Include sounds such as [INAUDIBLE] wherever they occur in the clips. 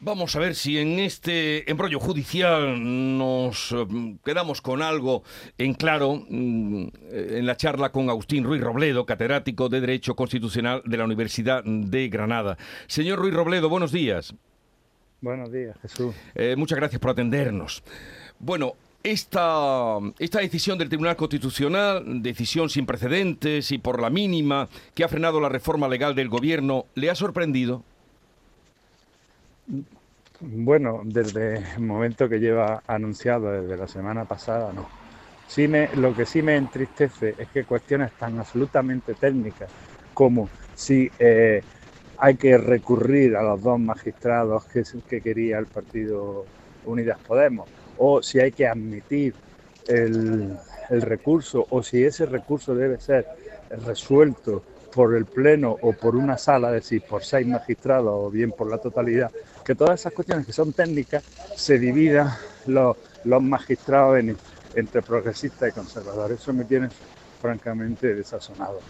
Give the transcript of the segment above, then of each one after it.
Vamos a ver si en este embrollo judicial nos eh, quedamos con algo en claro mm, en la charla con Agustín Ruiz Robledo, catedrático de Derecho Constitucional de la Universidad de Granada. Señor Ruiz Robledo, buenos días. Buenos días, Jesús. Eh, muchas gracias por atendernos. Bueno, esta, esta decisión del Tribunal Constitucional, decisión sin precedentes y por la mínima, que ha frenado la reforma legal del Gobierno, ¿le ha sorprendido? Bueno, desde el momento que lleva anunciado, desde la semana pasada, no. Lo que sí me entristece es que cuestiones tan absolutamente técnicas como si eh, hay que recurrir a los dos magistrados que, que quería el Partido Unidas Podemos, o si hay que admitir el recurso, o si ese recurso debe ser resuelto por el Pleno o por una sala, es decir, por seis magistrados o bien por la totalidad, que todas esas cuestiones que son técnicas se dividan los, los magistrados entre progresistas y conservadores. Eso me tiene francamente desazonado.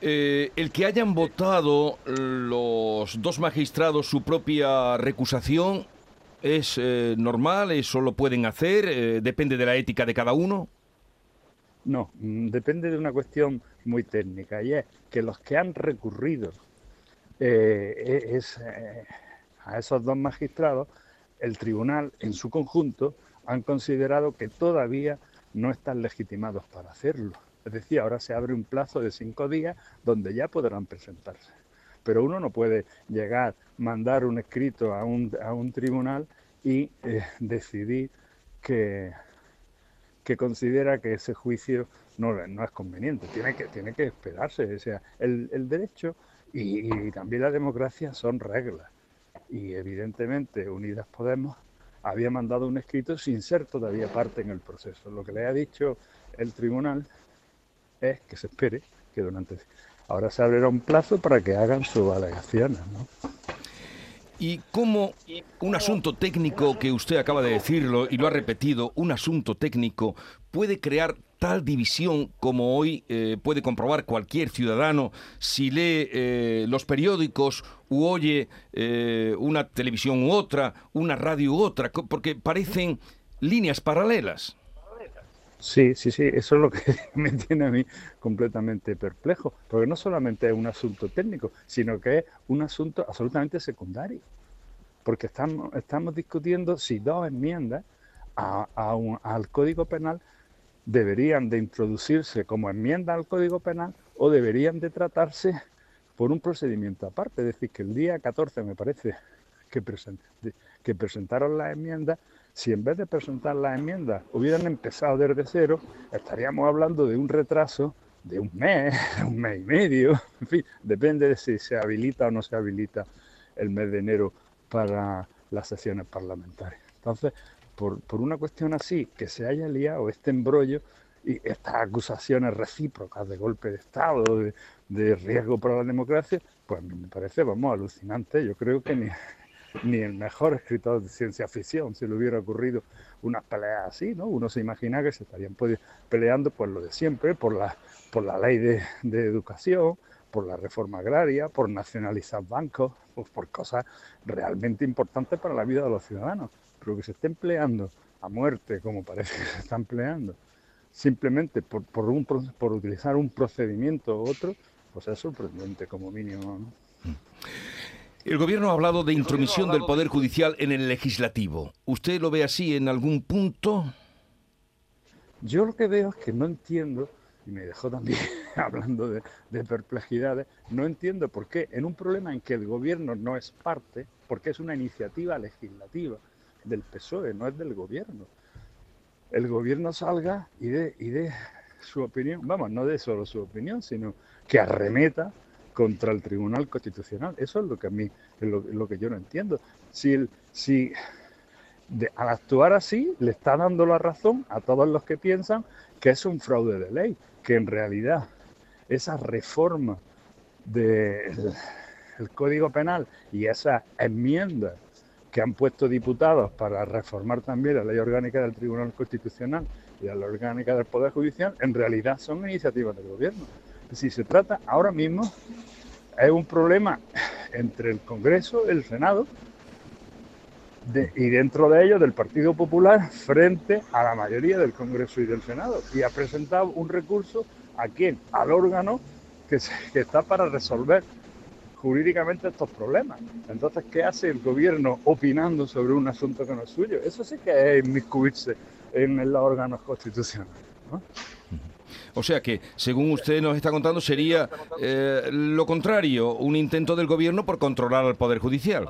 Eh, el que hayan votado los dos magistrados su propia recusación es eh, normal, eso lo pueden hacer, eh, depende de la ética de cada uno. No, mm, depende de una cuestión muy técnica y es que los que han recurrido eh, e-, eh, a esos dos magistrados, el tribunal en su conjunto han considerado que todavía no están legitimados para hacerlo. Es decir, ahora se abre un plazo de cinco días donde ya podrán presentarse. Pero uno no puede llegar, mandar un escrito a un, a un tribunal y eh, decidir que, que considera que ese juicio no, no es conveniente. Tiene que, tiene que esperarse. O sea, el, el derecho y, y, también la democracia son reglas. Y evidentemente Unidas Podemos había mandado un escrito sin ser todavía parte en el proceso. Lo que le ha dicho el tribunal es que se espere que durante... Ahora se abrirá un plazo para que hagan sus alegaciones. ¿no? ¿Y cómo un asunto técnico que usted acaba de decirlo y lo ha repetido, un asunto técnico puede crear tal división como hoy eh, puede comprobar cualquier ciudadano si lee eh, los periódicos u oye eh, una televisión u otra, una radio u otra, porque parecen líneas paralelas? Sí, sí, sí, eso es lo que [LAUGHS] me tiene a mí completamente perplejo, porque no solamente es un asunto técnico, sino que es un asunto absolutamente secundario, porque estamos, discutiendo si dos enmiendas a un, al Código Penal deberían de introducirse como enmienda al Código Penal o deberían de tratarse por un procedimiento aparte, es decir, que el día 14 me parece que, present, que presentaron las enmiendas si en vez de presentar las enmiendas hubieran empezado desde cero, estaríamos hablando de un retraso de un mes, [LAUGHS] un mes y medio, [LAUGHS] en fin, depende de si se habilita o no se habilita el mes de enero para las sesiones parlamentarias. Entonces, por, por una cuestión así, que se haya liado este embrollo y estas acusaciones recíprocas de golpe de Estado, de, de riesgo para la democracia, pues me parece, vamos, alucinante. Yo creo que ni, ni el mejor escritor de ciencia ficción se le hubiera ocurrido unas peleas así, ¿no? Uno se imagina que se estarían peleando por lo de siempre, por la, por la ley de, educación, por la reforma agraria, por nacionalizar bancos, pues por cosas realmente importantes para la vida de los ciudadanos. Pero que se esté empleando a muerte, como parece que se está empleando, simplemente por, por, un, por utilizar un procedimiento u otro, pues es sorprendente como mínimo. ¿no? El gobierno ha hablado de intromisión del Poder Judicial en el legislativo. ¿Usted lo ve así en algún punto? Yo lo que veo es que no entiendo, y me dejó también [LAUGHS] hablando de, de, perplejidades, no entiendo por qué en un problema en que el gobierno no es parte, porque es una iniciativa legislativa del PSOE, no es del gobierno, el gobierno salga y dé y de su opinión, vamos, no de solo su opinión, sino que arremeta contra el Tribunal Constitucional. Eso es lo que a mí, es lo, lo que yo no entiendo. Si, el, si de, al actuar así le está dando la razón a todos los que piensan que es un fraude de ley, que en realidad esa reforma del de Código Penal y esas enmiendas que han puesto diputados para reformar también la ley orgánica del Tribunal Constitucional y la ley orgánica del Poder Judicial, en realidad son iniciativas del gobierno. Si se trata ahora mismo, es un problema entre el Congreso, el Senado, y dentro de ellos del Partido Popular frente a la mayoría del Congreso y del Senado. Y ha presentado un recurso a quién? Al órgano que, que está para resolver jurídicamente estos problemas. Entonces, ¿qué hace el gobierno opinando sobre un asunto que no es suyo? Eso sí que es inmiscuirse en los órganos constitucionales. O sea que, según usted nos está contando, sería eh, lo contrario, un intento del gobierno por controlar al Poder Judicial.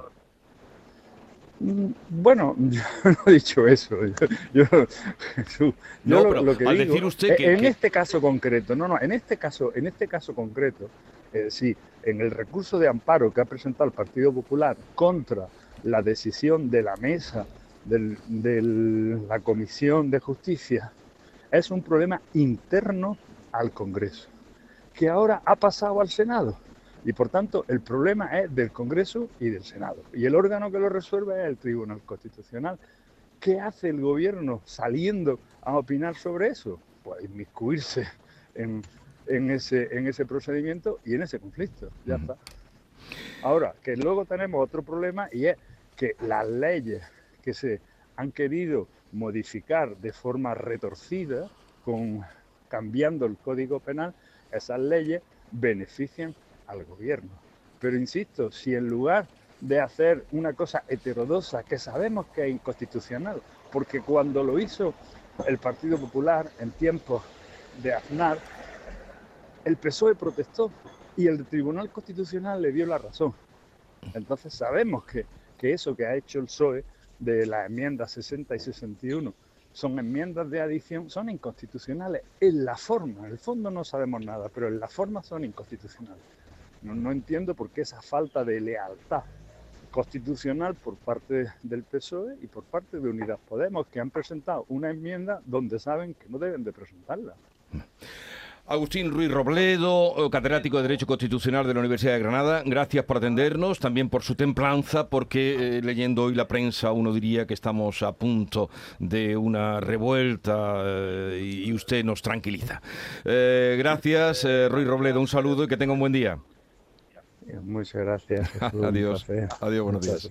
Mm, bueno, yo [LAUGHS] no he dicho eso. [LAUGHS] Yo, [LAUGHS] lo, que decir usted que, en este caso concreto, no, no, en este caso, en este caso concreto, eh, sí, en el recurso de amparo que ha presentado el Partido Popular contra la decisión de la mesa de la Comisión de Justicia, es un problema interno al Congreso, que ahora ha pasado al Senado. Y por tanto, el problema es del Congreso y del Senado. Y el órgano que lo resuelve es el Tribunal Constitucional. ¿Qué hace el gobierno saliendo a opinar sobre eso? Pues inmiscuirse en, en, ese, en ese procedimiento y en ese conflicto. Ya está. Ahora, que luego tenemos otro problema y es que las leyes que se han querido modificar de forma retorcida, con, cambiando el Código Penal, esas leyes benefician al gobierno. Pero insisto, si en lugar de hacer una cosa heterodoxa que sabemos que es inconstitucional, porque cuando lo hizo el Partido Popular en tiempos de Aznar, el PSOE protestó y el Tribunal Constitucional le dio la razón. Entonces sabemos que, que eso que ha hecho el PSOE de las enmiendas 60 y 61 son enmiendas de adición, son inconstitucionales en la forma, en el fondo no sabemos nada, pero en la forma son inconstitucionales. No, entiendo por qué esa falta de lealtad constitucional por parte del PSOE y por parte de Unidas Podemos, que han presentado una enmienda donde saben que no deben de presentarla. Agustín Ruiz Robledo, catedrático de Derecho Constitucional de la Universidad de Granada, gracias por atendernos, también por su templanza, porque eh, leyendo hoy la prensa uno diría que estamos a punto de una revuelta eh, y usted nos tranquiliza. Eh, gracias, Ruiz Robledo, un saludo y que tenga un buen día. Muchas gracias. [LAUGHS] Adiós. Adiós, buenos días.